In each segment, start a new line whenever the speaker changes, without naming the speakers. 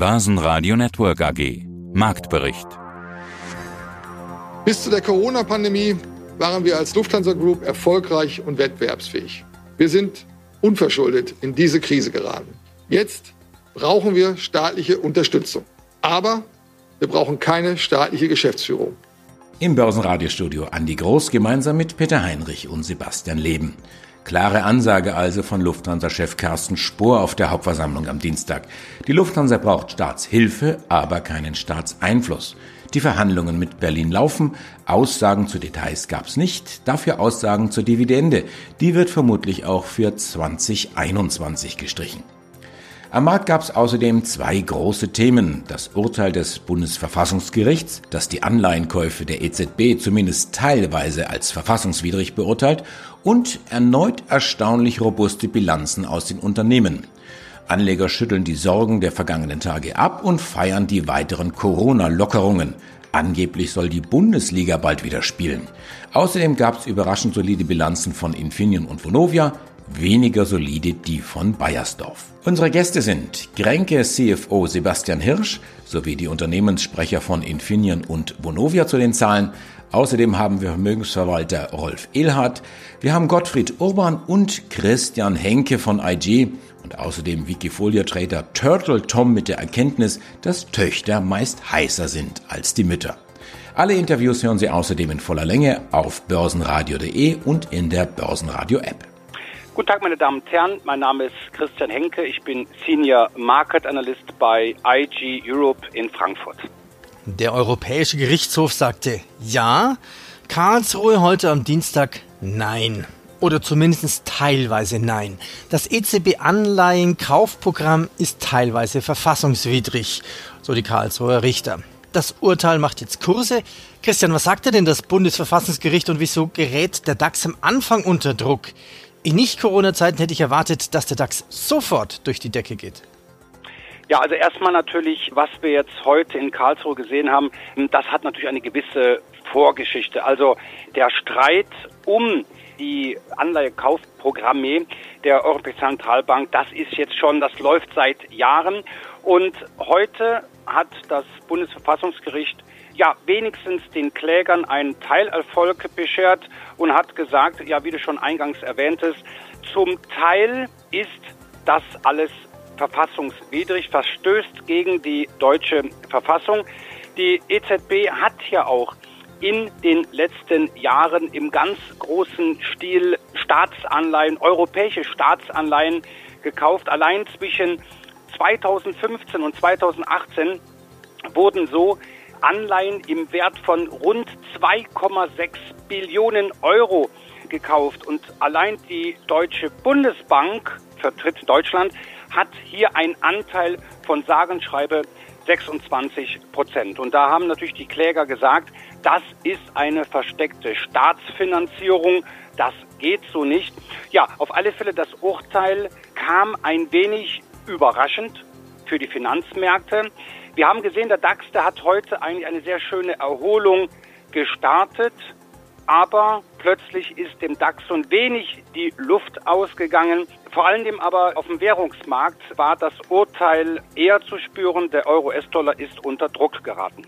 Börsenradio Network AG. Marktbericht.
Bis zu der Corona-Pandemie waren wir als Lufthansa Group erfolgreich und wettbewerbsfähig. Wir sind unverschuldet in diese Krise geraten. Jetzt brauchen wir staatliche Unterstützung. Aber wir brauchen keine staatliche Geschäftsführung.
Im Börsenradiostudio Andi Groß gemeinsam mit Peter Heinrich und Sebastian Leben. Klare Ansage also von Lufthansa-Chef Carsten Spohr auf der Hauptversammlung am Dienstag. Die Lufthansa braucht Staatshilfe, aber keinen Staatseinfluss. Die Verhandlungen mit Berlin laufen. Aussagen zu Details gab's nicht, dafür Aussagen zur Dividende. Die wird vermutlich auch für 2021 gestrichen. Am Markt gab es außerdem zwei große Themen. Das Urteil des Bundesverfassungsgerichts, das die Anleihenkäufe der EZB zumindest teilweise als verfassungswidrig beurteilt, und erneut erstaunlich robuste Bilanzen aus den Unternehmen. Anleger schütteln die Sorgen der vergangenen Tage ab und feiern die weiteren Corona-Lockerungen. Angeblich soll die Bundesliga bald wieder spielen. Außerdem gab es überraschend solide Bilanzen von Infineon und Vonovia, weniger solide die von Bayersdorf. Unsere Gäste sind Grenke CFO Sebastian Hirsch sowie die Unternehmenssprecher von Infineon und Vonovia zu den Zahlen. Außerdem haben wir Vermögensverwalter Rolf Ehlhardt, wir haben Gottfried Urban und Christian Henke von IG und außerdem Wikifolia-Trader Turtle Tom mit der Erkenntnis, dass Töchter meist heißer sind als die Mütter. Alle Interviews hören Sie außerdem in voller Länge auf börsenradio.de und in der Börsenradio-App.
Guten Tag, meine Damen und Herren. Mein Name ist Christian Henke. Ich bin Senior Market Analyst bei IG Europe in Frankfurt.
Der Europäische Gerichtshof sagte ja, Karlsruhe heute am Dienstag nein. Oder zumindest teilweise nein. Das EZB-Anleihen-Kaufprogramm ist teilweise verfassungswidrig, so die Karlsruher Richter. Das Urteil macht jetzt Kurse. Christian, was sagte denn das Bundesverfassungsgericht und wieso gerät der DAX am Anfang unter Druck? In Nicht-Corona-Zeiten hätte ich erwartet, dass der DAX sofort durch die Decke geht.
Ja, also erstmal natürlich, was wir jetzt heute in Karlsruhe gesehen haben, das hat natürlich eine gewisse Vorgeschichte. Also der Streit um die Anleihekaufprogramme der Europäischen Zentralbank, das ist jetzt schon, das läuft seit Jahren. Und heute hat das Bundesverfassungsgericht ja wenigstens den Klägern einen Teilerfolg beschert und hat gesagt, ja, wie du schon eingangs erwähntest, zum Teil ist das alles verfassungswidrig, verstößt gegen die deutsche Verfassung. Die EZB hat ja auch in den letzten Jahren im ganz großen Stil Staatsanleihen, europäische Staatsanleihen gekauft. Allein zwischen 2015 und 2018 wurden so Anleihen im Wert von rund 2,6 Billionen Euro gekauft. Und allein die Deutsche Bundesbank, vertritt Deutschland, hat hier einen Anteil von sagenschreibe 26 Prozent. Und da haben natürlich die Kläger gesagt, das ist eine versteckte Staatsfinanzierung. Das geht so nicht. Ja, auf alle Fälle, das Urteil kam ein wenig überraschend für die Finanzmärkte. Wir haben gesehen, der DAX, der hat heute eigentlich eine sehr schöne Erholung gestartet, aber plötzlich ist dem DAX so ein wenig die Luft ausgegangen. Vor allem aber auf dem Währungsmarkt war das Urteil eher zu spüren, der Euro-S-Dollar ist unter Druck geraten.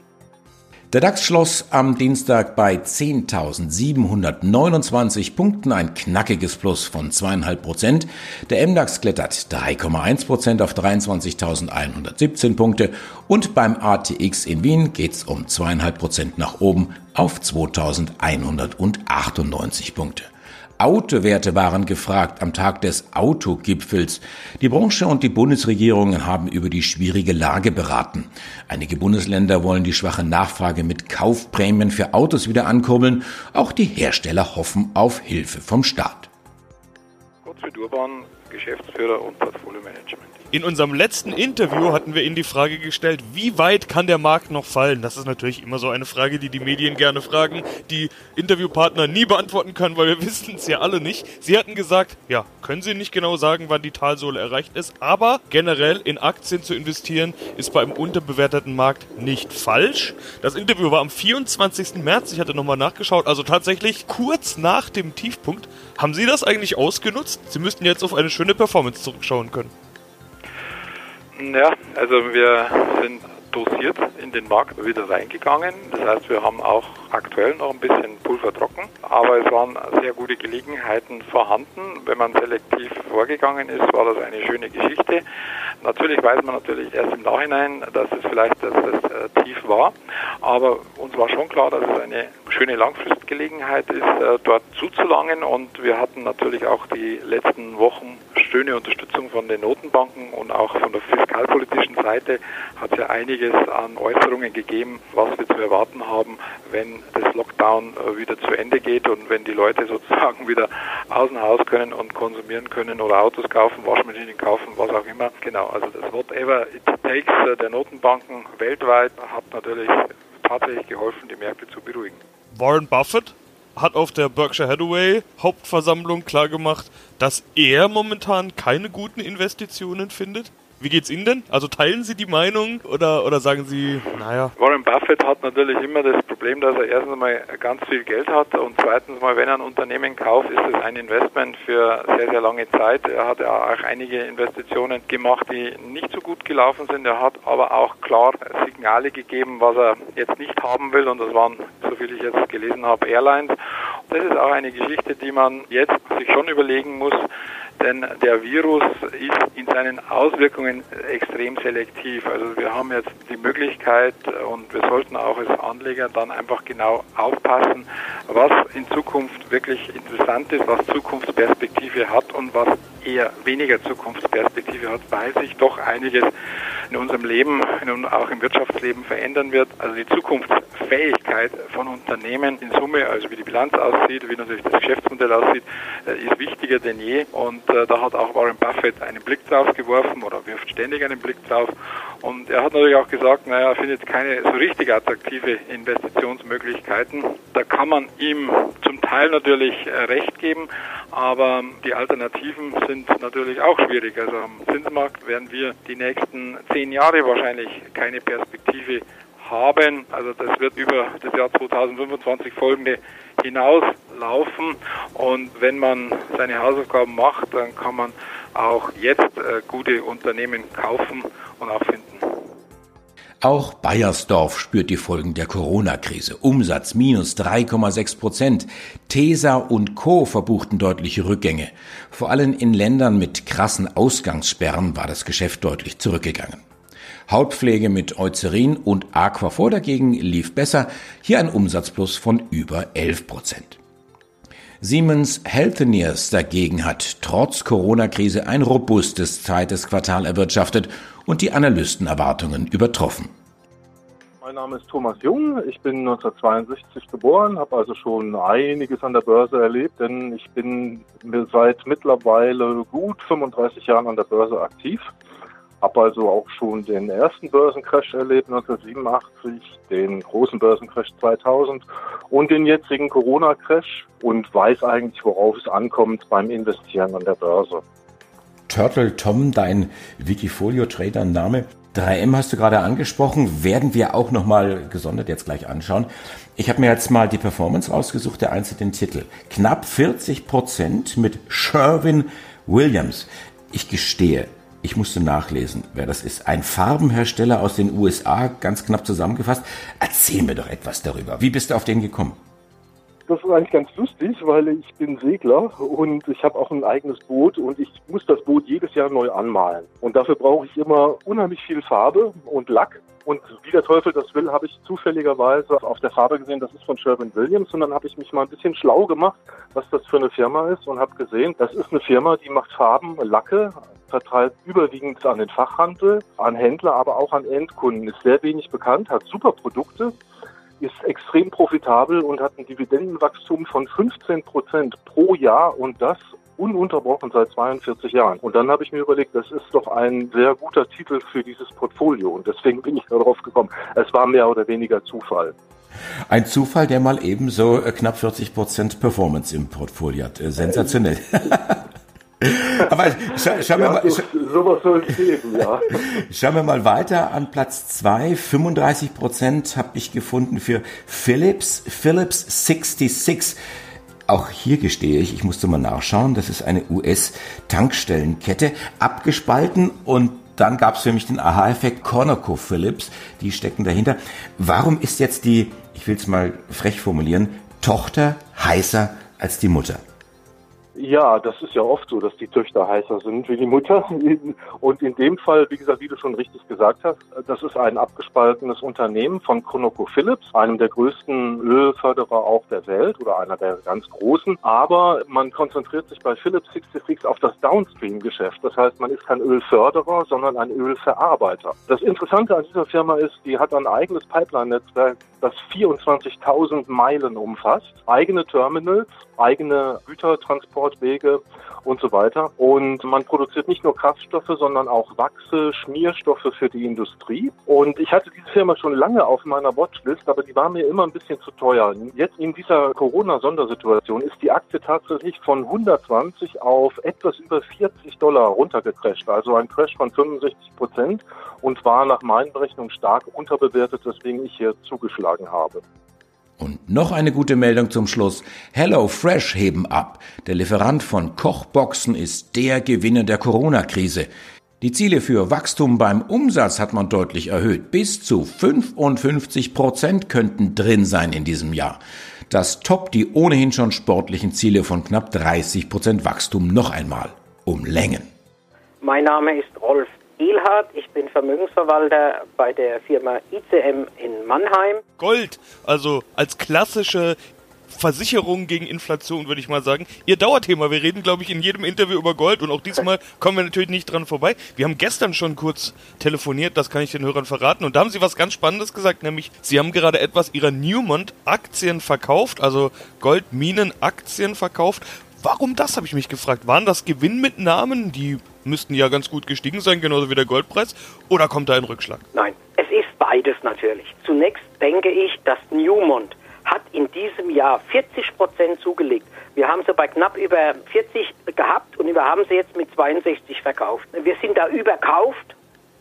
Der DAX schloss am Dienstag bei 10.729 Punkten, ein knackiges Plus von zweieinhalb Prozent. Der MDAX klettert 3,1 Prozent auf 23.117 Punkte und beim ATX in Wien geht's um zweieinhalb Prozent nach oben auf 2.198 Punkte. Autowerte waren gefragt am Tag des Autogipfels. Die Branche und die Bundesregierungen haben über die schwierige Lage beraten. Einige Bundesländer wollen die schwache Nachfrage mit Kaufprämien für Autos wieder ankurbeln. Auch die Hersteller hoffen auf Hilfe vom Staat.
Gottfried Urban, Geschäftsführer und Portfolio-Management.
In unserem letzten Interview hatten wir Ihnen die Frage gestellt, wie weit kann der Markt noch fallen? Das ist natürlich immer so eine Frage, die die Medien gerne fragen, die Interviewpartner nie beantworten können, weil wir wissen es ja alle nicht. Sie hatten gesagt, ja, können Sie nicht genau sagen, wann die Talsohle erreicht ist, aber generell in Aktien zu investieren ist bei einem unterbewerteten Markt nicht falsch. Das Interview war am 24. März, ich hatte nochmal nachgeschaut, also tatsächlich kurz nach dem Tiefpunkt. Haben Sie das eigentlich ausgenutzt? Sie müssten jetzt auf eine schöne Performance zurückschauen können.
Ja, also wir sind dosiert in den Markt wieder reingegangen. Das heißt, wir haben auch aktuell noch ein bisschen Pulver trocken, aber es waren sehr gute Gelegenheiten vorhanden. Wenn man selektiv vorgegangen ist, war das eine schöne Geschichte. Natürlich weiß man natürlich erst im Nachhinein, dass es vielleicht das, das äh, Tief war, aber uns war schon klar, dass es eine schöne Langfristgelegenheit ist, äh, dort zuzulangen und wir hatten natürlich auch die letzten Wochen schöne Unterstützung von den Notenbanken und auch von der fiskalpolitischen Seite hat es ja einiges an Äußerungen gegeben, was wir zu erwarten haben, wenn das Lockdown äh, wieder zu Ende geht und wenn die Leute sozusagen wieder aus dem Haus können und konsumieren können oder Autos kaufen, Waschmaschinen kaufen, was auch immer. Genau, also das whatever it takes äh, der Notenbanken weltweit hat natürlich tatsächlich geholfen, die Märkte zu beruhigen.
Warren Buffett hat auf der Berkshire Hathaway Hauptversammlung klargemacht, dass er momentan keine guten Investitionen findet. Wie geht's Ihnen denn? Also teilen Sie die Meinung oder, oder sagen Sie, naja?
Warren Buffett hat natürlich immer das Problem, dass er erstens mal ganz viel Geld hat und zweitens mal, wenn er ein Unternehmen kauft, ist es ein Investment für sehr, sehr lange Zeit. Er hat ja auch einige Investitionen gemacht, die nicht so gut gelaufen sind. Er hat aber auch klar Signale gegeben, was er jetzt nicht haben will und das waren, so viel ich jetzt gelesen habe, Airlines. Das ist auch eine Geschichte, die man jetzt sich schon überlegen muss, denn der Virus ist in seinen Auswirkungen extrem selektiv. Also wir haben jetzt die Möglichkeit und wir sollten auch als Anleger dann einfach genau aufpassen, was in Zukunft wirklich interessant ist, was Zukunftsperspektive hat und was eher weniger Zukunftsperspektive hat, weil sich doch einiges in unserem Leben und auch im Wirtschaftsleben verändern wird. Also die Zukunftsfähigkeit von Unternehmen in Summe, also wie die Bilanz aussieht, wie natürlich das Geschäftsmodell aussieht, äh, ist wichtiger denn je. Und äh, da hat auch Warren Buffett einen Blick drauf geworfen oder wirft ständig einen Blick drauf. Und er hat natürlich auch gesagt, naja, er findet keine so richtig attraktive Investitionsmöglichkeiten. Da kann man ihm zum Teil natürlich äh, recht geben, aber die Alternativen sind natürlich auch schwierig. Also am Zinsmarkt werden wir die nächsten zehn Jahre wahrscheinlich keine Perspektive haben. Also das wird über das Jahr 2025 folgende hinauslaufen. Und wenn man seine Hausaufgaben macht, dann kann man auch jetzt äh, gute Unternehmen kaufen und auch finden.
Auch Bayersdorf spürt die Folgen der Corona-Krise. Umsatz minus 3,6 Prozent. Tesa und Co. verbuchten deutliche Rückgänge. Vor allem in Ländern mit krassen Ausgangssperren war das Geschäft deutlich zurückgegangen. Hautpflege mit Eucerin und Aquaphor dagegen lief besser. Hier ein Umsatzplus von über 11 Prozent. Siemens Healthineers dagegen hat trotz Corona-Krise ein robustes zweites Quartal erwirtschaftet und die Analystenerwartungen übertroffen.
Mein Name ist Thomas Jung. Ich bin 1962 geboren, habe also schon einiges an der Börse erlebt, denn ich bin seit mittlerweile gut 35 Jahren an der Börse aktiv. Habe also auch schon den ersten Börsencrash erlebt 1987, den großen Börsencrash 2000 und den jetzigen Corona-Crash und weiß eigentlich, worauf es ankommt beim Investieren an der Börse.
Turtle Tom, dein Wikifolio-Trader-Name. 3M hast du gerade angesprochen, werden wir auch nochmal gesondert jetzt gleich anschauen. Ich habe mir jetzt mal die Performance rausgesucht, der einzelnen Titel. Knapp 40 Prozent mit Sherwin Williams. Ich gestehe, ich musste nachlesen, wer das ist. Ein Farbenhersteller aus den USA, ganz knapp zusammengefasst. Erzähl mir doch etwas darüber. Wie bist du auf den gekommen?
Das ist eigentlich ganz lustig, weil ich bin Segler und ich habe auch ein eigenes Boot und ich muss das Boot jedes Jahr neu anmalen. Und dafür brauche ich immer unheimlich viel Farbe und Lack. Und wie der Teufel das will, habe ich zufälligerweise auf der Farbe gesehen, das ist von Sherwin Williams. Und dann habe ich mich mal ein bisschen schlau gemacht, was das für eine Firma ist und habe gesehen, das ist eine Firma, die macht Farben, Lacke, vertreibt überwiegend an den Fachhandel, an Händler, aber auch an Endkunden. Ist sehr wenig bekannt, hat super Produkte, ist extrem profitabel und hat ein Dividendenwachstum von 15 Prozent pro Jahr und das ununterbrochen seit 42 Jahren. Und dann habe ich mir überlegt, das ist doch ein sehr guter Titel für dieses Portfolio und deswegen bin ich darauf gekommen. Es war mehr oder weniger Zufall.
Ein Zufall, der mal ebenso knapp 40 Prozent Performance im Portfolio hat. Äh, sensationell. Aber scha schauen wir mal. Scha es geben, ja. Schauen wir mal weiter an Platz zwei. 35 Prozent habe ich gefunden für Philips, Philips 66. Auch hier gestehe ich, ich musste mal nachschauen, das ist eine US-Tankstellenkette, abgespalten und dann gab es für mich den Aha-Effekt ConocoPhillips, die stecken dahinter. Warum ist jetzt die, ich will es mal frech formulieren, Tochter heißer als die Mutter?
Ja, das ist ja oft so, dass die Töchter heißer sind wie die Mutter. Und in dem Fall, wie gesagt, wie du schon richtig gesagt hast, das ist ein abgespaltenes Unternehmen von ConocoPhillips, einem der größten Ölförderer auch der Welt oder einer der ganz großen. Aber man konzentriert sich bei Philips 66 auf das Downstream-Geschäft. Das heißt, man ist kein Ölförderer, sondern ein Ölverarbeiter. Das Interessante an dieser Firma ist, die hat ein eigenes Pipeline-Netzwerk, das 24.000 Meilen umfasst, eigene Terminals, eigene Gütertransportwege und so weiter. Und man produziert nicht nur Kraftstoffe, sondern auch Wachse, Schmierstoffe für die Industrie. Und ich hatte diese Firma schon lange auf meiner Watchlist, aber die war mir immer ein bisschen zu teuer. Jetzt in dieser Corona-Sondersituation ist die Aktie tatsächlich von 120 auf etwas über 40 Dollar runtergecrasht, also ein Crash von 65 Prozent und war nach meinen Berechnungen stark unterbewertet, weswegen ich hier zugeschlagen habe.
Und noch eine gute Meldung zum Schluss. Hello Fresh heben ab. Der Lieferant von Kochboxen ist der Gewinner der Corona-Krise. Die Ziele für Wachstum beim Umsatz hat man deutlich erhöht. Bis zu 55 Prozent könnten drin sein in diesem Jahr. Das toppt die ohnehin schon sportlichen Ziele von knapp 30 Prozent Wachstum noch einmal. Um Längen.
Mein Name ist Rolf Ehlhardt. Ich bin Vermögensverwalter bei der Firma ICM in Mannheim.
Gold, also als klassische Versicherung gegen Inflation, würde ich mal sagen. Ihr Dauerthema. Wir reden, glaube ich, in jedem Interview über Gold und auch diesmal kommen wir natürlich nicht dran vorbei. Wir haben gestern schon kurz telefoniert, das kann ich den Hörern verraten. Und da haben Sie was ganz Spannendes gesagt, nämlich Sie haben gerade etwas Ihrer Newmont-Aktien verkauft, also Goldminen-Aktien verkauft. Warum das, habe ich mich gefragt. Waren das Gewinnmitnahmen, die müssten ja ganz gut gestiegen sein, genauso wie der Goldpreis, oder kommt da ein Rückschlag?
Nein, es ist beides natürlich. Zunächst denke ich, dass Newmont hat in diesem Jahr 40 Prozent zugelegt. Wir haben sie bei knapp über 40 gehabt und wir haben sie jetzt mit 62 verkauft. Wir sind da überkauft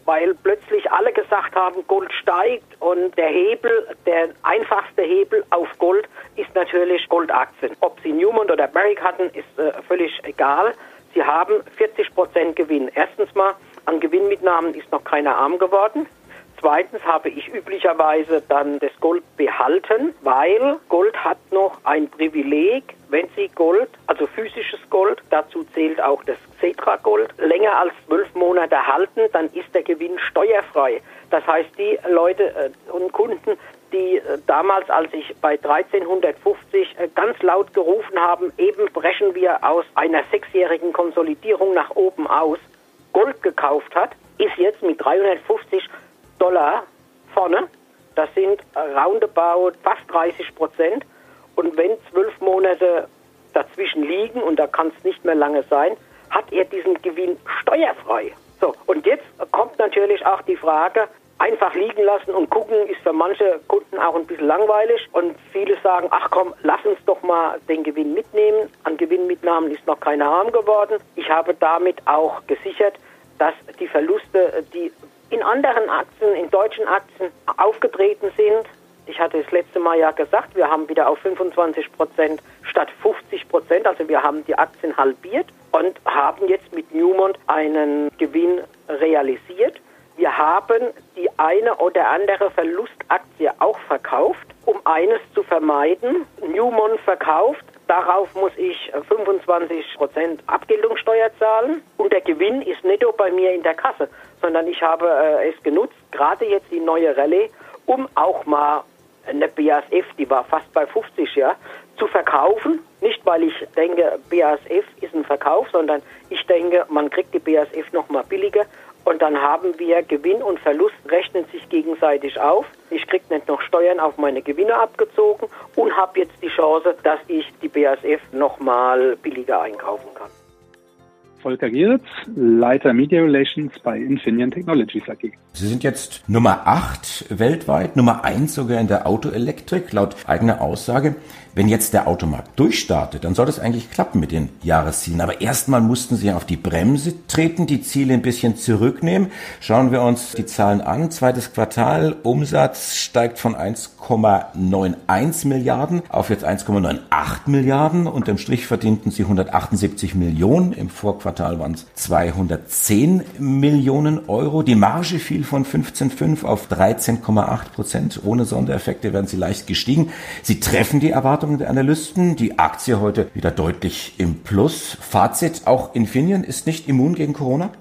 weil plötzlich alle gesagt haben, Gold steigt und der Hebel, der einfachste Hebel auf Gold ist natürlich Goldaktien. Ob sie Newmont oder Barrick hatten, ist äh, völlig egal. Sie haben 40 Prozent Gewinn. Erstens mal, an Gewinnmitnahmen ist noch keiner arm geworden. Zweitens habe ich üblicherweise dann das Gold behalten, weil Gold hat noch ein Privileg, wenn Sie Gold, also physisches Gold, dazu zählt auch das Cetra Gold, länger als zwölf Monate halten, dann ist der Gewinn steuerfrei. Das heißt, die Leute äh, und Kunden, die äh, damals, als ich bei 1350 äh, ganz laut gerufen haben, eben brechen wir aus einer sechsjährigen Konsolidierung nach oben aus, Gold gekauft hat, ist jetzt mit 350 Dollar vorne. Das sind roundabout fast 30 Prozent. Und wenn zwölf Monate dazwischen liegen, und da kann es nicht mehr lange sein, hat er diesen Gewinn steuerfrei. So, und jetzt kommt natürlich auch die Frage, einfach liegen lassen und gucken ist für manche Kunden auch ein bisschen langweilig und viele sagen, ach komm, lass uns doch mal den Gewinn mitnehmen. An Gewinnmitnahmen ist noch keiner arm geworden. Ich habe damit auch gesichert, dass die Verluste, die in anderen Aktien, in deutschen Aktien aufgetreten sind. Ich hatte das letzte Mal ja gesagt, wir haben wieder auf 25 Prozent statt 50 Prozent, also wir haben die Aktien halbiert und haben jetzt mit Newmont einen Gewinn realisiert. Wir haben die eine oder andere Verlustaktie auch verkauft, um eines zu vermeiden. Newmont verkauft, darauf muss ich 25 Prozent Abgeltungssteuer zahlen und der Gewinn ist netto bei mir in der Kasse sondern ich habe äh, es genutzt, gerade jetzt die neue Rallye, um auch mal eine BASF, die war fast bei 50, ja, zu verkaufen. Nicht, weil ich denke, BASF ist ein Verkauf, sondern ich denke, man kriegt die BASF noch mal billiger und dann haben wir Gewinn und Verlust rechnen sich gegenseitig auf. Ich kriege nicht noch Steuern auf meine Gewinne abgezogen und habe jetzt die Chance, dass ich die BASF noch mal billiger einkaufen kann.
Volker Gieritz, Leiter Media Relations bei Infineon Technologies AG.
Sie sind jetzt Nummer 8 weltweit, Nummer 1 sogar in der Autoelektrik, laut eigener Aussage. Wenn jetzt der Automarkt durchstartet, dann soll das eigentlich klappen mit den Jahreszielen. Aber erstmal mussten Sie auf die Bremse treten, die Ziele ein bisschen zurücknehmen. Schauen wir uns die Zahlen an. Zweites Quartal, Umsatz steigt von 1,91 Milliarden auf jetzt 1,98 Milliarden. Unterm Strich verdienten Sie 178 Millionen. Im Vorquartal waren es 210 Millionen Euro. Die Marge fiel von 15,5 auf 13,8 Prozent. Ohne Sondereffekte werden Sie leicht gestiegen. Sie treffen die Erwartungen Erwartungen der Analysten. Die Aktie heute wieder deutlich im Plus. Fazit, auch Infineon ist nicht immun gegen Corona?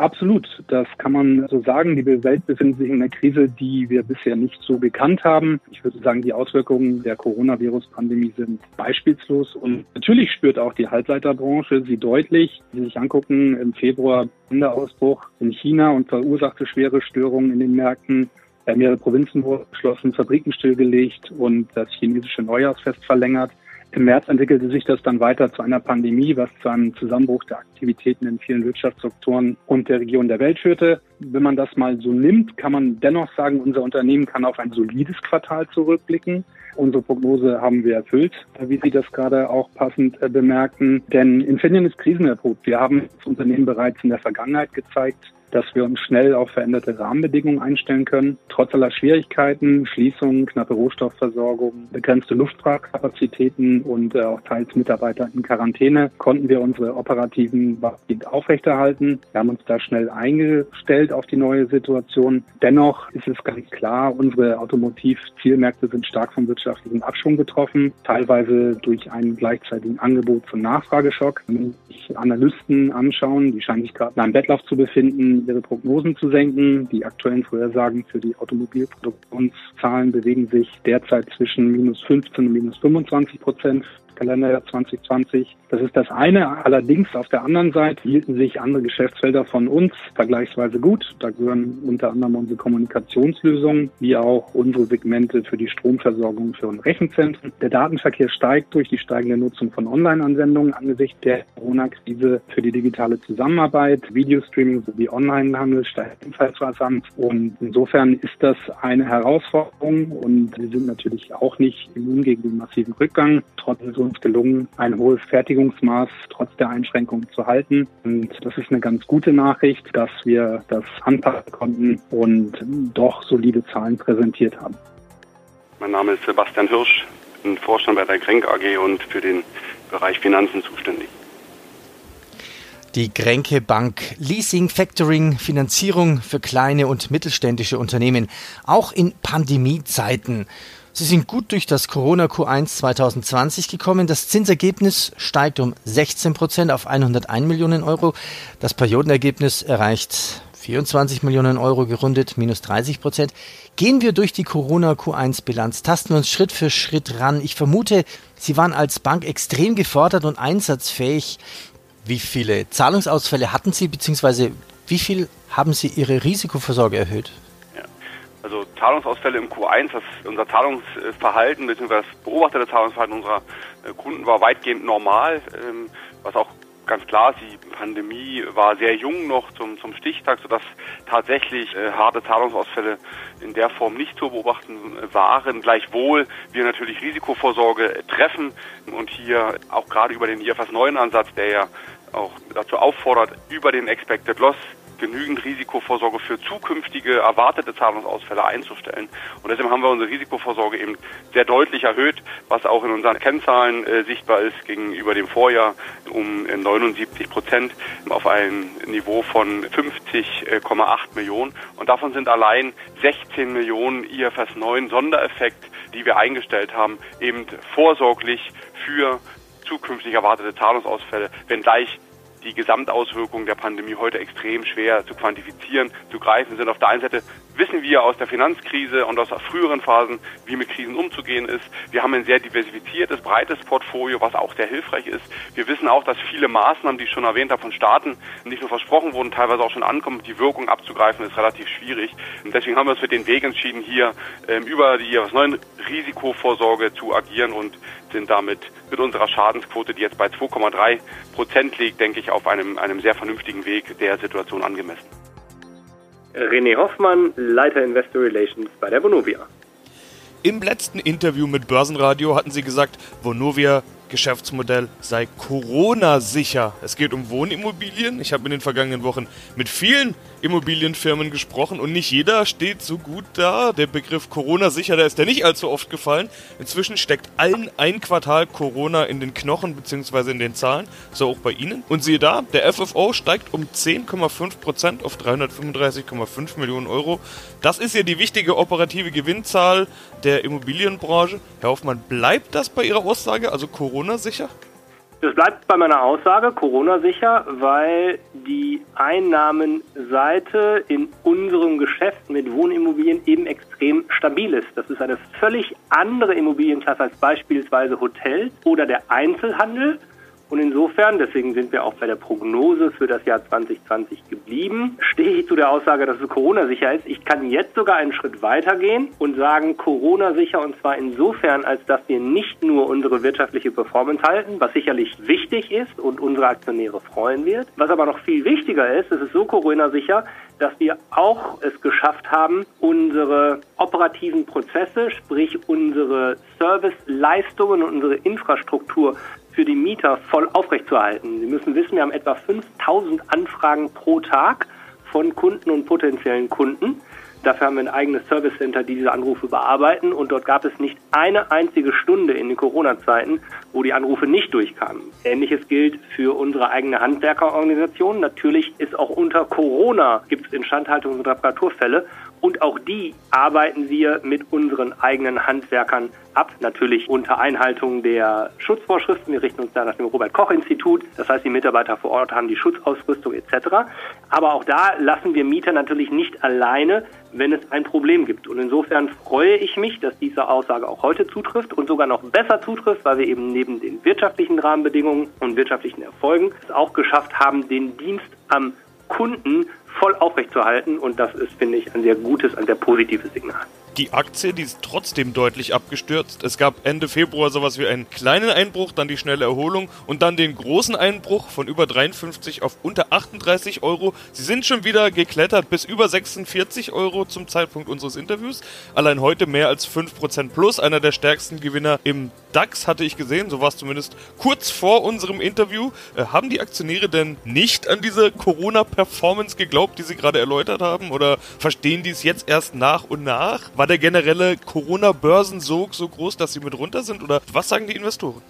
Absolut, das kann man so sagen. Die Welt befindet sich in einer Krise, die wir bisher nicht so gekannt haben. Ich würde sagen, die Auswirkungen der Coronavirus-Pandemie sind beispielslos. Und natürlich spürt auch die Halbleiterbranche sie deutlich. Wenn Sie sich angucken, im Februar Ausbruch in China und verursachte schwere Störungen in den Märkten. Mehrere Provinzen wurden geschlossen, Fabriken stillgelegt und das chinesische Neujahrsfest verlängert. Im März entwickelte sich das dann weiter zu einer Pandemie, was zu einem Zusammenbruch der Aktivitäten in vielen Wirtschaftssektoren und der Region der Welt führte. Wenn man das mal so nimmt, kann man dennoch sagen, unser Unternehmen kann auf ein solides Quartal zurückblicken. Unsere Prognose haben wir erfüllt, wie Sie das gerade auch passend äh, bemerken. Denn Infineon ist krisenerprobt. Wir haben das Unternehmen bereits in der Vergangenheit gezeigt, dass wir uns schnell auf veränderte Rahmenbedingungen einstellen können. Trotz aller Schwierigkeiten, Schließungen, knappe Rohstoffversorgung, begrenzte Luftfahrtkapazitäten und äh, auch teils Mitarbeiter in Quarantäne konnten wir unsere operativen aufrechterhalten. Wir haben uns da schnell eingestellt auf die neue Situation. Dennoch ist es ganz klar, unsere Automotiv-Zielmärkte sind stark vom wirtschaftlichen Abschwung betroffen, teilweise durch einen gleichzeitigen Angebot- und Nachfrageschock. Wenn sich Analysten anschauen, die scheinen sich gerade in einem Wettlauf zu befinden, ihre Prognosen zu senken. Die aktuellen Vorhersagen für die Automobilproduktionszahlen bewegen sich derzeit zwischen minus 15 und minus 25 Prozent. Kalenderjahr 2020. Das ist das eine. Allerdings auf der anderen Seite hielten sich andere Geschäftsfelder von uns vergleichsweise gut. Da gehören unter anderem unsere Kommunikationslösungen, wie auch unsere Segmente für die Stromversorgung für unsere Rechenzentren. Der Datenverkehr steigt durch die steigende Nutzung von Online-Anwendungen angesichts der Corona-Krise für die digitale Zusammenarbeit. Videostreaming sowie Onlinehandel steigt ebenfalls rasant. Und insofern ist das eine Herausforderung und wir sind natürlich auch nicht immun gegen den massiven Rückgang. Trotzdem uns gelungen, ein hohes Fertigungsmaß trotz der Einschränkungen zu halten. Und das ist eine ganz gute Nachricht, dass wir das anpassen konnten und doch solide Zahlen präsentiert haben.
Mein Name ist Sebastian Hirsch, bin Vorstand bei der Grenk AG und für den Bereich Finanzen zuständig.
Die Grenke Bank. Leasing, Factoring, Finanzierung für kleine und mittelständische Unternehmen. Auch in Pandemiezeiten. Sie sind gut durch das Corona Q1 2020 gekommen. Das Zinsergebnis steigt um 16 Prozent auf 101 Millionen Euro. Das Periodenergebnis erreicht 24 Millionen Euro gerundet, minus 30 Prozent. Gehen wir durch die Corona Q1 Bilanz, tasten wir uns Schritt für Schritt ran. Ich vermute, Sie waren als Bank extrem gefordert und einsatzfähig. Wie viele Zahlungsausfälle hatten Sie, beziehungsweise wie viel haben Sie Ihre Risikovorsorge erhöht?
Also Zahlungsausfälle im Q1, das, unser Zahlungsverhalten bzw. das beobachtete Zahlungsverhalten unserer äh, Kunden war weitgehend normal, ähm, was auch ganz klar ist, die Pandemie war sehr jung noch zum, zum Stichtag, sodass tatsächlich äh, harte Zahlungsausfälle in der Form nicht zu beobachten äh, waren. Gleichwohl wir natürlich Risikovorsorge treffen und hier auch gerade über den IFRS 9 Ansatz, der ja auch dazu auffordert, über den Expected Loss genügend Risikovorsorge für zukünftige erwartete Zahlungsausfälle einzustellen. Und deshalb haben wir unsere Risikovorsorge eben sehr deutlich erhöht, was auch in unseren Kennzahlen äh, sichtbar ist gegenüber dem Vorjahr um 79 Prozent auf ein Niveau von 50,8 Millionen. Und davon sind allein 16 Millionen IFRS 9 Sondereffekt, die wir eingestellt haben, eben vorsorglich für zukünftig erwartete Zahlungsausfälle, wenngleich die Gesamtauswirkungen der Pandemie heute extrem schwer zu quantifizieren, zu greifen sind. Auf der einen Seite wissen wir aus der Finanzkrise und aus früheren Phasen, wie mit Krisen umzugehen ist. Wir haben ein sehr diversifiziertes, breites Portfolio, was auch sehr hilfreich ist. Wir wissen auch, dass viele Maßnahmen, die ich schon erwähnt habe, von Staaten nicht nur versprochen wurden, teilweise auch schon ankommen. Die Wirkung abzugreifen ist relativ schwierig. Und deswegen haben wir uns für den Weg entschieden, hier ähm, über die neuen Risikovorsorge zu agieren und sind damit mit unserer Schadensquote, die jetzt bei 2,3 Prozent liegt, denke ich, auf einem, einem sehr vernünftigen Weg der Situation angemessen.
René Hoffmann, Leiter Investor Relations bei der Vonovia.
Im letzten Interview mit Börsenradio hatten Sie gesagt, Vonovia Geschäftsmodell sei Corona-sicher. Es geht um Wohnimmobilien. Ich habe in den vergangenen Wochen mit vielen Immobilienfirmen gesprochen und nicht jeder steht so gut da. Der Begriff Corona-sicher, der ist ja nicht allzu oft gefallen. Inzwischen steckt allen ein Quartal Corona in den Knochen bzw. in den Zahlen, so auch bei Ihnen. Und siehe da, der FFO steigt um 10,5% auf 335,5 Millionen Euro. Das ist ja die wichtige operative Gewinnzahl der Immobilienbranche. Herr Hoffmann, bleibt das bei Ihrer Aussage, also Corona-sicher?
Das bleibt bei meiner Aussage Corona-sicher, weil die Einnahmenseite in unserem Geschäft mit Wohnimmobilien eben extrem stabil ist. Das ist eine völlig andere Immobilienklasse als beispielsweise Hotels oder der Einzelhandel. Und insofern, deswegen sind wir auch bei der Prognose für das Jahr 2020 geblieben, stehe ich zu der Aussage, dass es Corona-sicher ist. Ich kann jetzt sogar einen Schritt weiter gehen und sagen, Corona-sicher und zwar insofern, als dass wir nicht nur unsere wirtschaftliche Performance halten, was sicherlich wichtig ist und unsere Aktionäre freuen wird. Was aber noch viel wichtiger ist, es ist so Corona-sicher, dass wir auch es geschafft haben, unsere operativen Prozesse, sprich unsere Serviceleistungen und unsere Infrastruktur für die Mieter voll aufrechtzuerhalten. Sie müssen wissen, wir haben etwa 5000 Anfragen pro Tag von Kunden und potenziellen Kunden. Dafür haben wir ein eigenes Service Center, die diese Anrufe bearbeiten. Und dort gab es nicht eine einzige Stunde in den Corona-Zeiten, wo die Anrufe nicht durchkamen. Ähnliches gilt für unsere eigene Handwerkerorganisation. Natürlich ist auch unter Corona gibt es Instandhaltungs- und Reparaturfälle. Und auch die arbeiten wir mit unseren eigenen Handwerkern ab, natürlich unter Einhaltung der Schutzvorschriften. Wir richten uns da nach dem Robert-Koch-Institut. Das heißt, die Mitarbeiter vor Ort haben die Schutzausrüstung etc. Aber auch da lassen wir Mieter natürlich nicht alleine, wenn es ein Problem gibt. Und insofern freue ich mich, dass diese Aussage auch heute zutrifft und sogar noch besser zutrifft, weil wir eben neben den wirtschaftlichen Rahmenbedingungen und wirtschaftlichen Erfolgen es auch geschafft haben, den Dienst am Kunden voll aufrechtzuerhalten. Und das ist, finde ich, ein sehr gutes, ein sehr positives Signal.
Die Aktie, die ist trotzdem deutlich abgestürzt. Es gab Ende Februar sowas wie einen kleinen Einbruch, dann die schnelle Erholung und dann den großen Einbruch von über 53 auf unter 38 Euro. Sie sind schon wieder geklettert bis über 46 Euro zum Zeitpunkt unseres Interviews. Allein heute mehr als 5% plus, einer der stärksten Gewinner im DAX hatte ich gesehen, so war es zumindest kurz vor unserem Interview. Äh, haben die Aktionäre denn nicht an diese Corona-Performance geglaubt, die sie gerade erläutert haben? Oder verstehen die es jetzt erst nach und nach? War der generelle Corona-Börsensog so groß, dass sie mit runter sind? Oder was sagen die Investoren?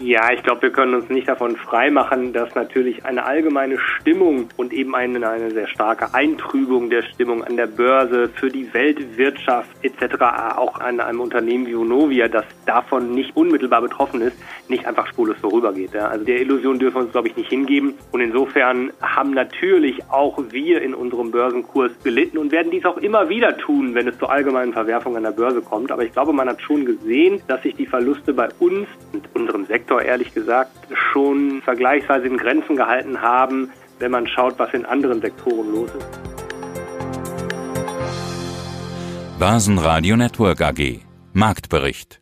Ja, ich glaube, wir können uns nicht davon freimachen, dass natürlich eine allgemeine Stimmung und eben eine, eine sehr starke Eintrübung der Stimmung an der Börse für die Weltwirtschaft etc. auch an einem Unternehmen wie Vonovia, das davon nicht unmittelbar betroffen ist, nicht einfach spurlos vorübergeht. Ja. Also der Illusion dürfen wir uns, glaube ich, nicht hingeben. Und insofern haben natürlich auch wir in unserem Börsenkurs gelitten und werden dies auch immer wieder tun, wenn es zu allgemeinen Verwerfungen an der Börse kommt. Aber ich glaube, man hat schon gesehen, dass sich die Verluste bei uns und unserem Sektor Sektor ehrlich gesagt schon vergleichsweise in Grenzen gehalten haben, wenn man schaut, was in anderen Sektoren los ist.
Basen Radio Network AG Marktbericht